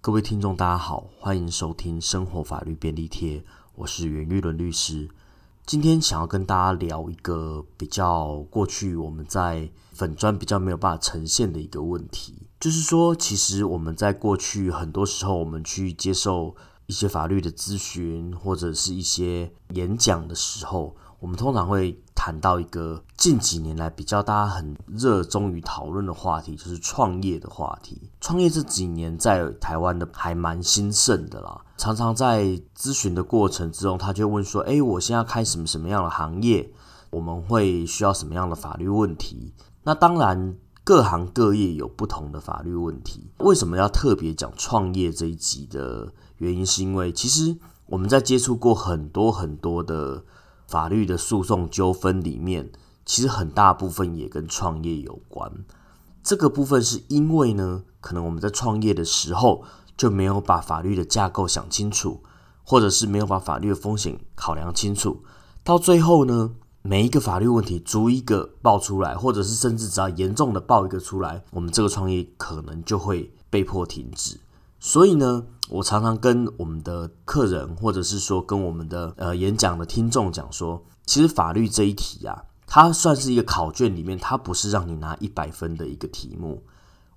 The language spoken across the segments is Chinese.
各位听众，大家好，欢迎收听《生活法律便利贴》，我是袁玉伦律师。今天想要跟大家聊一个比较过去我们在粉砖比较没有办法呈现的一个问题，就是说，其实我们在过去很多时候，我们去接受一些法律的咨询或者是一些演讲的时候。我们通常会谈到一个近几年来比较大家很热衷于讨论的话题，就是创业的话题。创业这几年在台湾的还蛮兴盛的啦。常常在咨询的过程之中，他就问说：“哎，我现在开什么什么样的行业？我们会需要什么样的法律问题？”那当然，各行各业有不同的法律问题。为什么要特别讲创业这一集的原因，是因为其实我们在接触过很多很多的。法律的诉讼纠纷里面，其实很大部分也跟创业有关。这个部分是因为呢，可能我们在创业的时候就没有把法律的架构想清楚，或者是没有把法律的风险考量清楚。到最后呢，每一个法律问题逐一个爆出来，或者是甚至只要严重的爆一个出来，我们这个创业可能就会被迫停止。所以呢，我常常跟我们的客人，或者是说跟我们的呃演讲的听众讲说，其实法律这一题啊，它算是一个考卷里面，它不是让你拿一百分的一个题目。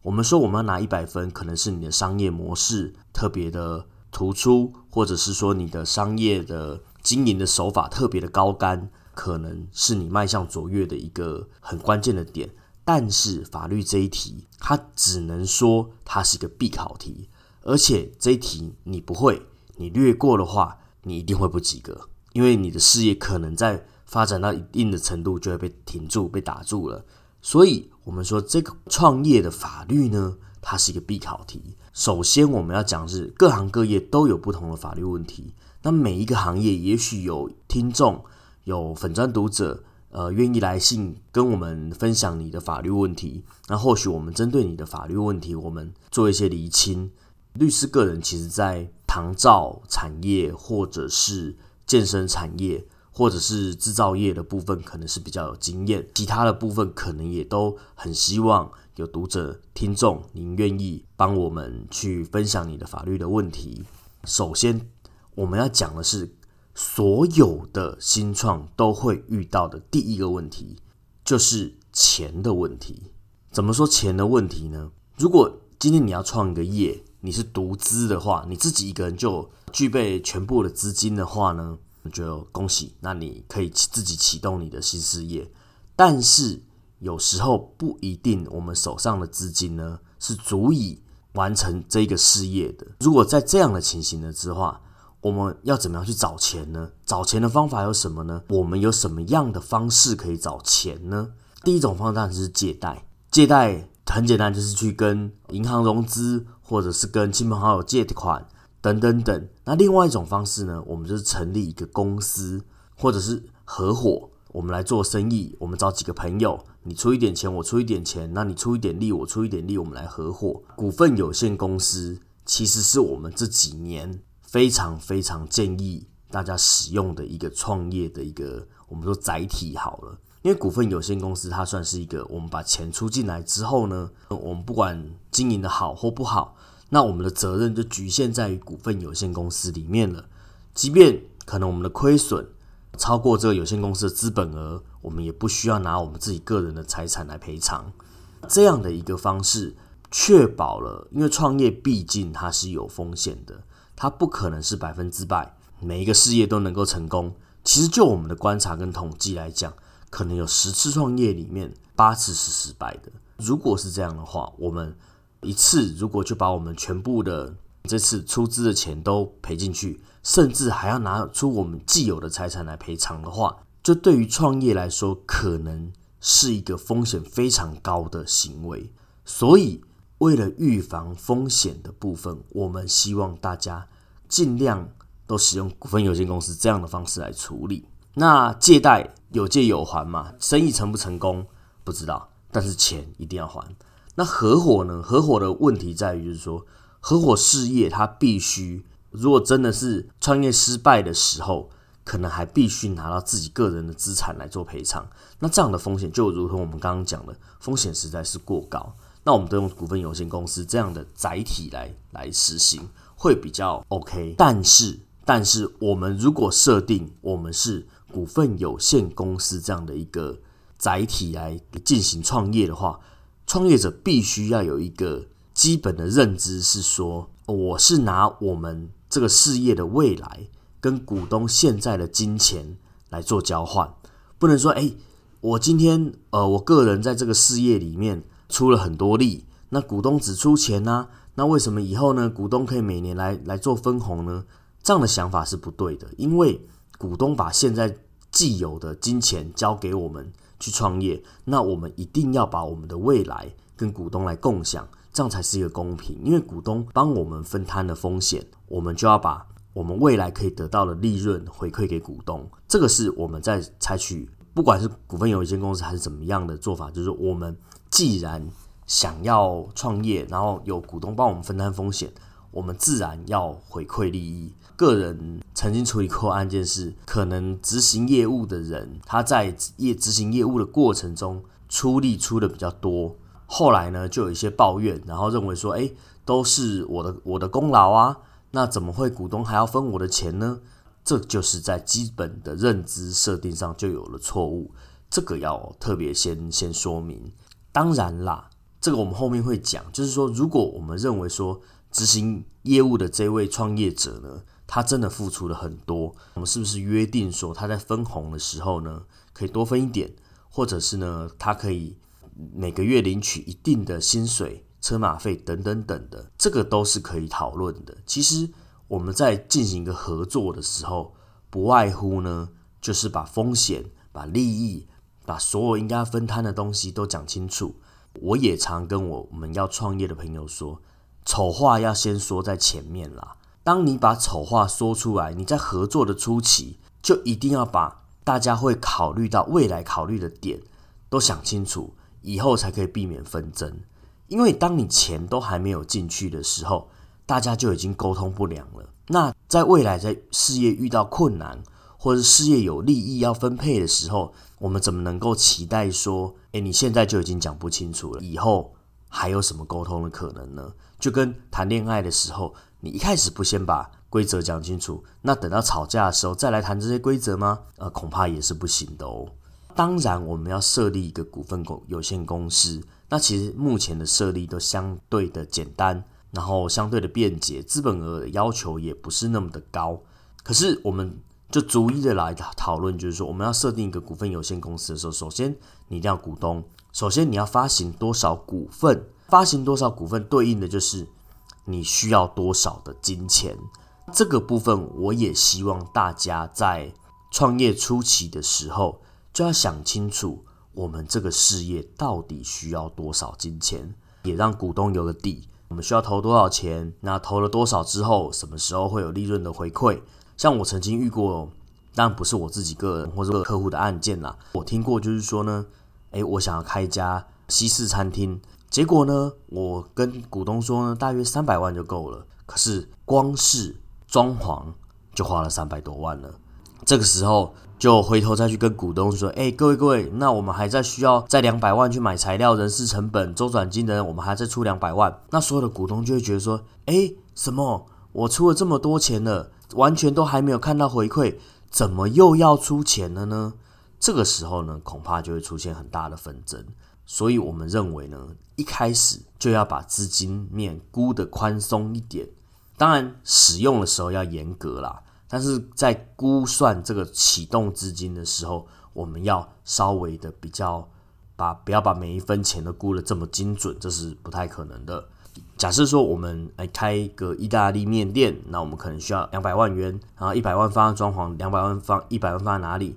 我们说我们要拿一百分，可能是你的商业模式特别的突出，或者是说你的商业的经营的手法特别的高干，可能是你迈向卓越的一个很关键的点。但是法律这一题，它只能说它是一个必考题。而且这一题你不会，你略过的话，你一定会不及格，因为你的事业可能在发展到一定的程度就会被停住、被打住了。所以，我们说这个创业的法律呢，它是一个必考题。首先，我们要讲是各行各业都有不同的法律问题。那每一个行业，也许有听众、有粉砖读者，呃，愿意来信跟我们分享你的法律问题。那或许我们针对你的法律问题，我们做一些厘清。律师个人其实，在糖造产业或者是健身产业或者是制造业的部分，可能是比较有经验。其他的部分，可能也都很希望有读者、听众，您愿意帮我们去分享你的法律的问题。首先，我们要讲的是，所有的新创都会遇到的第一个问题，就是钱的问题。怎么说钱的问题呢？如果今天你要创一个业，你是独资的话，你自己一个人就具备全部的资金的话呢，我就恭喜，那你可以自己启动你的新事业。但是有时候不一定，我们手上的资金呢是足以完成这个事业的。如果在这样的情形的之话，我们要怎么样去找钱呢？找钱的方法有什么呢？我们有什么样的方式可以找钱呢？第一种方式是借贷，借贷很简单，就是去跟银行融资。或者是跟亲朋好友借款等等等。那另外一种方式呢，我们就是成立一个公司，或者是合伙，我们来做生意。我们找几个朋友，你出一点钱，我出一点钱，那你出一点力，我出一点力，我们来合伙。股份有限公司其实是我们这几年非常非常建议大家使用的一个创业的一个我们说载体好了。因为股份有限公司，它算是一个我们把钱出进来之后呢，我们不管经营的好或不好，那我们的责任就局限在于股份有限公司里面了。即便可能我们的亏损超过这个有限公司的资本额，我们也不需要拿我们自己个人的财产来赔偿。这样的一个方式，确保了，因为创业毕竟它是有风险的，它不可能是百分之百每一个事业都能够成功。其实就我们的观察跟统计来讲。可能有十次创业里面八次是失败的。如果是这样的话，我们一次如果就把我们全部的这次出资的钱都赔进去，甚至还要拿出我们既有的财产来赔偿的话，这对于创业来说可能是一个风险非常高的行为。所以，为了预防风险的部分，我们希望大家尽量都使用股份有限公司这样的方式来处理。那借贷有借有还嘛？生意成不成功不知道，但是钱一定要还。那合伙呢？合伙的问题在于，就是说合伙事业它必须，如果真的是创业失败的时候，可能还必须拿到自己个人的资产来做赔偿。那这样的风险就如同我们刚刚讲的，风险实在是过高。那我们都用股份有限公司这样的载体来来实行，会比较 OK。但是，但是我们如果设定我们是股份有限公司这样的一个载体来进行创业的话，创业者必须要有一个基本的认知，是说我是拿我们这个事业的未来跟股东现在的金钱来做交换，不能说哎。我今天呃，我个人在这个事业里面出了很多力，那股东只出钱呢？那为什么以后呢？股东可以每年来来做分红呢？这样的想法是不对的，因为股东把现在既有的金钱交给我们去创业，那我们一定要把我们的未来跟股东来共享，这样才是一个公平。因为股东帮我们分摊了风险，我们就要把我们未来可以得到的利润回馈给股东。这个是我们在采取。不管是股份有限公司还是怎么样的做法，就是我们既然想要创业，然后有股东帮我们分摊风险，我们自然要回馈利益。个人曾经处理过案件是，可能执行业务的人他在业执行业务的过程中出力出的比较多，后来呢就有一些抱怨，然后认为说，哎，都是我的我的功劳啊，那怎么会股东还要分我的钱呢？这就是在基本的认知设定上就有了错误，这个要特别先先说明。当然啦，这个我们后面会讲，就是说，如果我们认为说执行业务的这位创业者呢，他真的付出了很多，我们是不是约定说他在分红的时候呢，可以多分一点，或者是呢，他可以每个月领取一定的薪水、车马费等等等的，这个都是可以讨论的。其实。我们在进行一个合作的时候，不外乎呢，就是把风险、把利益、把所有应该分摊的东西都讲清楚。我也常跟我们要创业的朋友说，丑话要先说在前面啦。当你把丑话说出来，你在合作的初期就一定要把大家会考虑到未来考虑的点都想清楚，以后才可以避免纷争。因为当你钱都还没有进去的时候，大家就已经沟通不良了。那在未来在事业遇到困难，或者事业有利益要分配的时候，我们怎么能够期待说，诶，你现在就已经讲不清楚了，以后还有什么沟通的可能呢？就跟谈恋爱的时候，你一开始不先把规则讲清楚，那等到吵架的时候再来谈这些规则吗？呃，恐怕也是不行的哦。当然，我们要设立一个股份公有限公司，那其实目前的设立都相对的简单。然后相对的便捷，资本额的要求也不是那么的高。可是我们就逐一的来讨论，就是说我们要设定一个股份有限公司的时候，首先你一定要股东，首先你要发行多少股份，发行多少股份对应的就是你需要多少的金钱。这个部分我也希望大家在创业初期的时候就要想清楚，我们这个事业到底需要多少金钱，也让股东有个底。我们需要投多少钱？那投了多少之后，什么时候会有利润的回馈？像我曾经遇过，当然不是我自己个人或者客户的案件啦。我听过，就是说呢，诶，我想要开一家西式餐厅，结果呢，我跟股东说呢，大约三百万就够了。可是光是装潢就花了三百多万了。这个时候。就回头再去跟股东说：“哎，各位各位，那我们还在需要再两百万去买材料、人事成本、周转金的，我们还在出两百万。那所有的股东就会觉得说：，哎，什么？我出了这么多钱了，完全都还没有看到回馈，怎么又要出钱了呢？这个时候呢，恐怕就会出现很大的纷争。所以我们认为呢，一开始就要把资金面估的宽松一点，当然使用的时候要严格啦。”但是在估算这个启动资金的时候，我们要稍微的比较，把不要把每一分钱都估的这么精准，这是不太可能的。假设说我们来开一个意大利面店，那我们可能需要两百万元，然后一百万放在装潢，两百万放一百万放在哪里？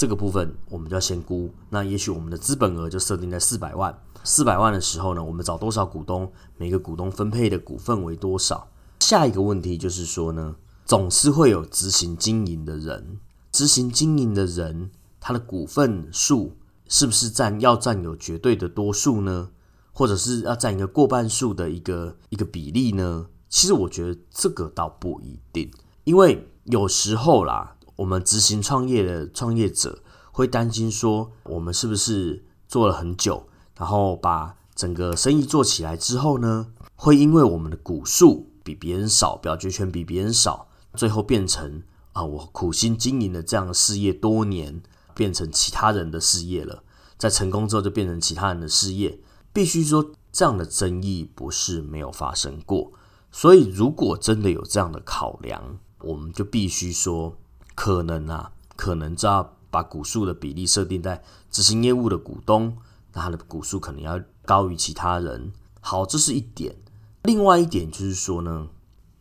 这个部分我们就要先估。那也许我们的资本额就设定在四百万，四百万的时候呢，我们找多少股东？每个股东分配的股份为多少？下一个问题就是说呢？总是会有执行经营的人，执行经营的人，他的股份数是不是占要占有绝对的多数呢？或者是要占一个过半数的一个一个比例呢？其实我觉得这个倒不一定，因为有时候啦，我们执行创业的创业者会担心说，我们是不是做了很久，然后把整个生意做起来之后呢，会因为我们的股数比别人少，表决权比别人少，最后变成啊，我苦心经营的这样的事业多年，变成其他人的事业了。在成功之后，就变成其他人的事业。必须说，这样的争议不是没有发生过。所以，如果真的有这样的考量，我们就必须说，可能啊，可能就要把股数的比例设定在执行业务的股东，那他的股数可能要高于其他人。好，这是一点。另外一点就是说呢，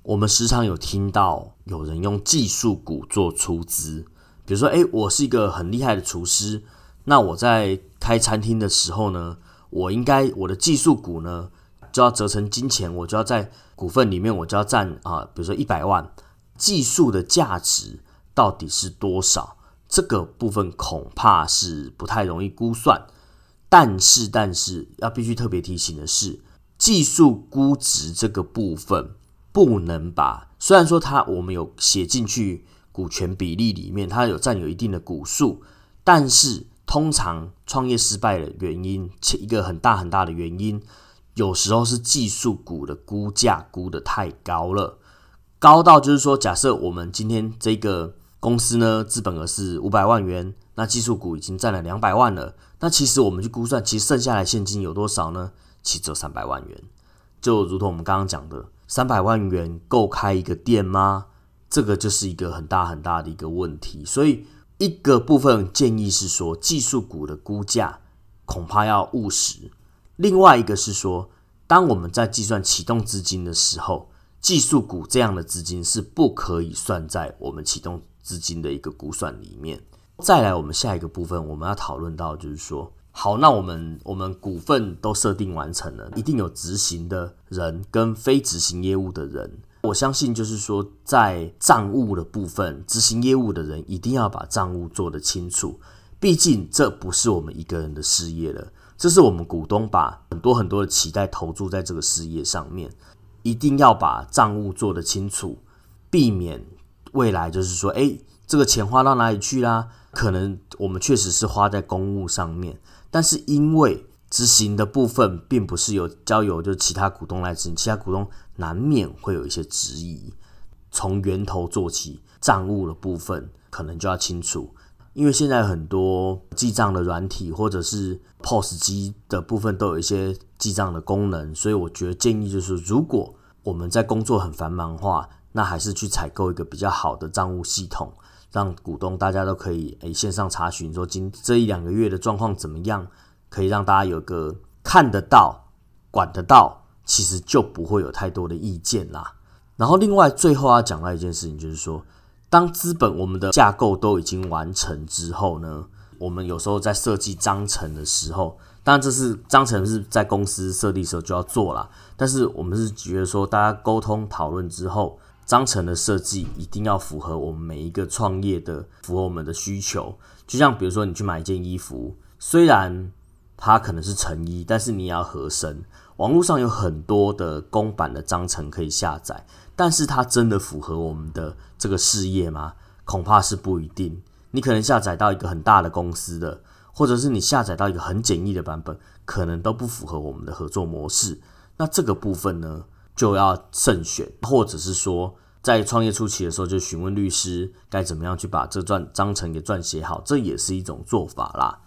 我们时常有听到有人用技术股做出资，比如说，诶，我是一个很厉害的厨师。那我在开餐厅的时候呢，我应该我的技术股呢就要折成金钱，我就要在股份里面我就要占啊，比如说一百万，技术的价值到底是多少？这个部分恐怕是不太容易估算。但是，但是要必须特别提醒的是，技术估值这个部分不能把，虽然说它我们有写进去股权比例里面，它有占有一定的股数，但是。通常创业失败的原因，一个很大很大的原因，有时候是技术股的估价估的太高了，高到就是说，假设我们今天这个公司呢，资本额是五百万元，那技术股已经占了两百万了，那其实我们去估算，其实剩下来现金有多少呢？其实只有三百万元，就如同我们刚刚讲的，三百万元够开一个店吗？这个就是一个很大很大的一个问题，所以。一个部分建议是说，技术股的估价恐怕要务实。另外一个是说，当我们在计算启动资金的时候，技术股这样的资金是不可以算在我们启动资金的一个估算里面。再来，我们下一个部分我们要讨论到，就是说，好，那我们我们股份都设定完成了，一定有执行的人跟非执行业务的人。我相信，就是说，在账务的部分，执行业务的人一定要把账务做得清楚。毕竟，这不是我们一个人的事业了，这是我们股东把很多很多的期待投注在这个事业上面，一定要把账务做得清楚，避免未来就是说，哎，这个钱花到哪里去啦？可能我们确实是花在公务上面，但是因为执行的部分并不是由交由就其他股东来执行，其他股东。难免会有一些质疑，从源头做起，账务的部分可能就要清楚，因为现在很多记账的软体或者是 POS 机的部分都有一些记账的功能，所以我觉得建议就是，如果我们在工作很繁忙的话，那还是去采购一个比较好的账务系统，让股东大家都可以诶线上查询，说今这一两个月的状况怎么样，可以让大家有个看得到、管得到。其实就不会有太多的意见啦。然后，另外最后要讲到一件事情，就是说，当资本我们的架构都已经完成之后呢，我们有时候在设计章程的时候，当然这是章程是在公司设立时候就要做啦。但是我们是觉得说，大家沟通讨论之后，章程的设计一定要符合我们每一个创业的，符合我们的需求。就像比如说，你去买一件衣服，虽然它可能是成衣，但是你也要合身。网络上有很多的公版的章程可以下载，但是它真的符合我们的这个事业吗？恐怕是不一定。你可能下载到一个很大的公司的，或者是你下载到一个很简易的版本，可能都不符合我们的合作模式。那这个部分呢，就要慎选，或者是说，在创业初期的时候，就询问律师该怎么样去把这段章程给撰写好，这也是一种做法啦。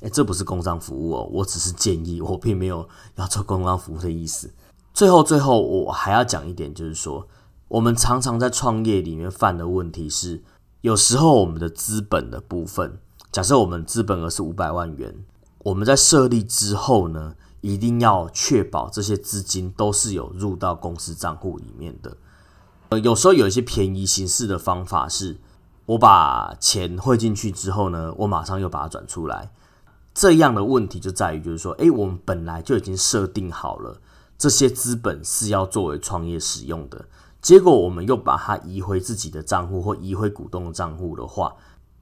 诶，这不是工商服务哦，我只是建议，我并没有要做工商服务的意思。最后，最后我还要讲一点，就是说，我们常常在创业里面犯的问题是，有时候我们的资本的部分，假设我们资本额是五百万元，我们在设立之后呢，一定要确保这些资金都是有入到公司账户里面的。呃，有时候有一些便宜形式的方法是，我把钱汇进去之后呢，我马上又把它转出来。这样的问题就在于，就是说，诶，我们本来就已经设定好了这些资本是要作为创业使用的，结果我们又把它移回自己的账户或移回股东的账户的话，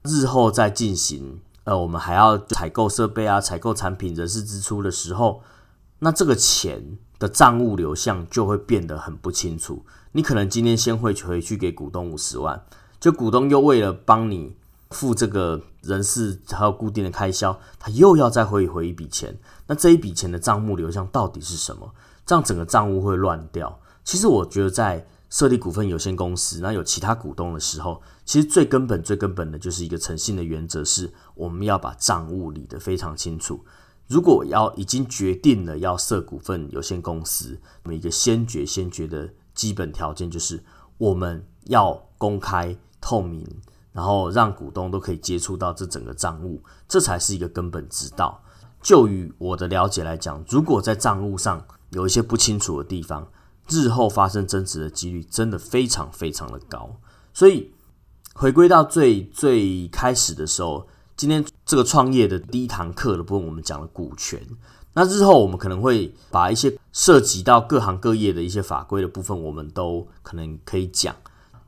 日后再进行，呃，我们还要采购设备啊、采购产品、人事支出的时候，那这个钱的账务流向就会变得很不清楚。你可能今天先汇回去给股东五十万，就股东又为了帮你付这个人事还有固定的开销，他又要再回回一笔钱。那这一笔钱的账目流向到底是什么？这样整个账务会乱掉。其实我觉得在设立股份有限公司，那有其他股东的时候，其实最根本、最根本的就是一个诚信的原则，是我们要把账务理得非常清楚。如果要已经决定了要设股份有限公司，那么一个先决、先决的基本条件就是我们要公开透明，然后让股东都可以接触到这整个账务，这才是一个根本之道。就于我的了解来讲，如果在账务上有一些不清楚的地方，日后发生争执的几率真的非常非常的高，所以回归到最最开始的时候，今天这个创业的第一堂课的部分，我们讲了股权。那日后我们可能会把一些涉及到各行各业的一些法规的部分，我们都可能可以讲。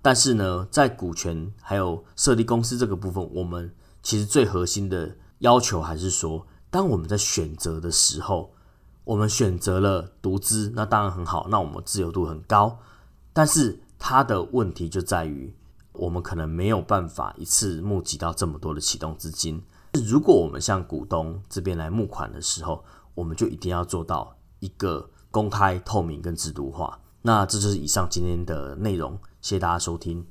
但是呢，在股权还有设立公司这个部分，我们其实最核心的要求还是说，当我们在选择的时候。我们选择了独资，那当然很好，那我们自由度很高。但是它的问题就在于，我们可能没有办法一次募集到这么多的启动资金。如果我们向股东这边来募款的时候，我们就一定要做到一个公开、透明跟制度化。那这就是以上今天的内容，谢谢大家收听。